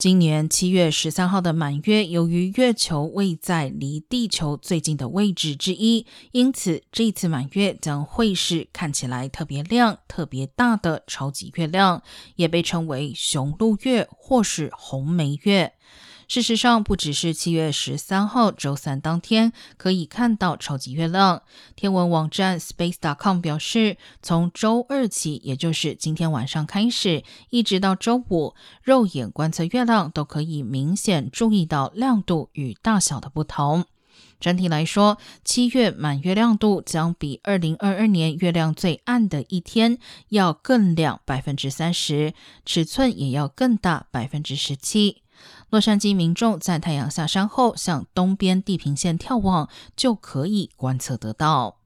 今年七月十三号的满月，由于月球位在离地球最近的位置之一，因此这次满月将会是看起来特别亮、特别大的超级月亮，也被称为雄鹿月或是红梅月。事实上，不只是七月十三号周三当天可以看到超级月亮。天文网站 Space.com 表示，从周二起，也就是今天晚上开始，一直到周五，肉眼观测月亮都可以明显注意到亮度与大小的不同。整体来说，七月满月亮度将比二零二二年月亮最暗的一天要更亮百分之三十，尺寸也要更大百分之十七。洛杉矶民众在太阳下山后向东边地平线眺望，就可以观测得到。